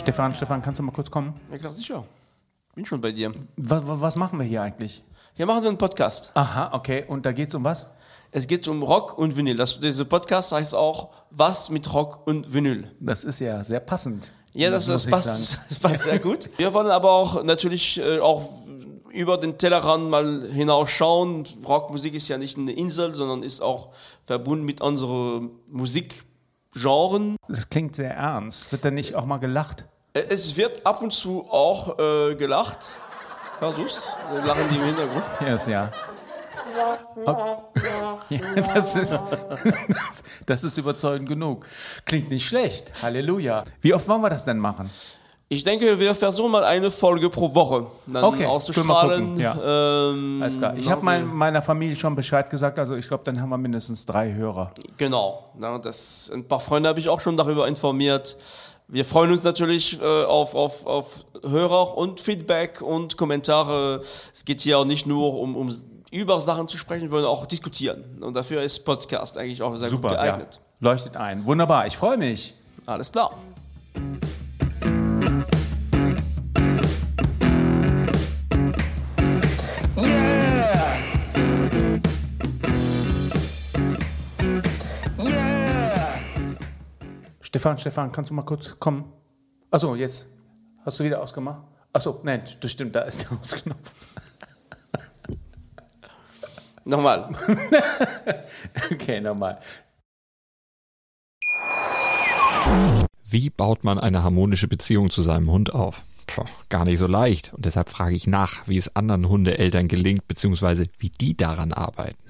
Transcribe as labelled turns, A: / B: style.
A: Stefan, Stefan, kannst du mal kurz kommen?
B: Ja, klar, sicher. Bin schon bei dir.
A: Was, was machen wir hier eigentlich?
B: Hier machen wir einen Podcast.
A: Aha, okay. Und da geht's um was?
B: Es geht um Rock und Vinyl. Das, dieser Podcast heißt auch Was mit Rock und Vinyl.
A: Das ist ja sehr passend.
B: Ja, das, das,
A: ich
B: passt, das passt sehr gut. Wir wollen aber auch natürlich äh, auch über den Tellerrand mal hinausschauen. Rockmusik ist ja nicht eine Insel, sondern ist auch verbunden mit unseren Musikgenren.
A: Das klingt sehr ernst. Wird da nicht auch mal gelacht?
B: Äh, Es wird ab und zu auch äh, gelacht. Du's? Äh, Lachen die im Hintergrund.
A: Yes, ja. ja das, ist, das ist überzeugend genug. Klingt nicht schlecht. Halleluja. Wie oft wollen wir das denn machen?
B: Ich denke, wir versuchen mal eine Folge pro Woche dann
A: Okay,
B: auszustrahlen.
A: gucken,
B: Ähm,
A: Alles klar. Ich habe mein, meiner Familie schon Bescheid gesagt. Also ich glaube, dann haben wir mindestens drei Hörer.
B: Genau. Na, das, ein paar Freunde habe ich auch schon darüber informiert. Wir freuen uns natürlich äh, auf, auf, auf Hörer und Feedback und Kommentare. Es geht hier auch nicht nur um, um über Sachen zu sprechen, wir wollen auch diskutieren. Und dafür ist Podcast eigentlich auch sehr
A: Super,
B: gut
A: ja.
B: geeignet.
A: Leuchtet ein. Wunderbar. Ich freue mich.
B: Alles klar.
A: Stefan, Stefan, kannst du mal kurz kommen? Achso, jetzt. Hast du wieder ausgemacht? Achso, nein, das stimmt, da ist der Ausknopf.
B: Nochmal.
A: Okay, nochmal.
C: Wie baut man eine harmonische Beziehung zu seinem Hund auf? Puh, gar nicht so leicht. Und deshalb frage ich nach, wie es anderen Hundeeltern gelingt, beziehungsweise wie die daran arbeiten.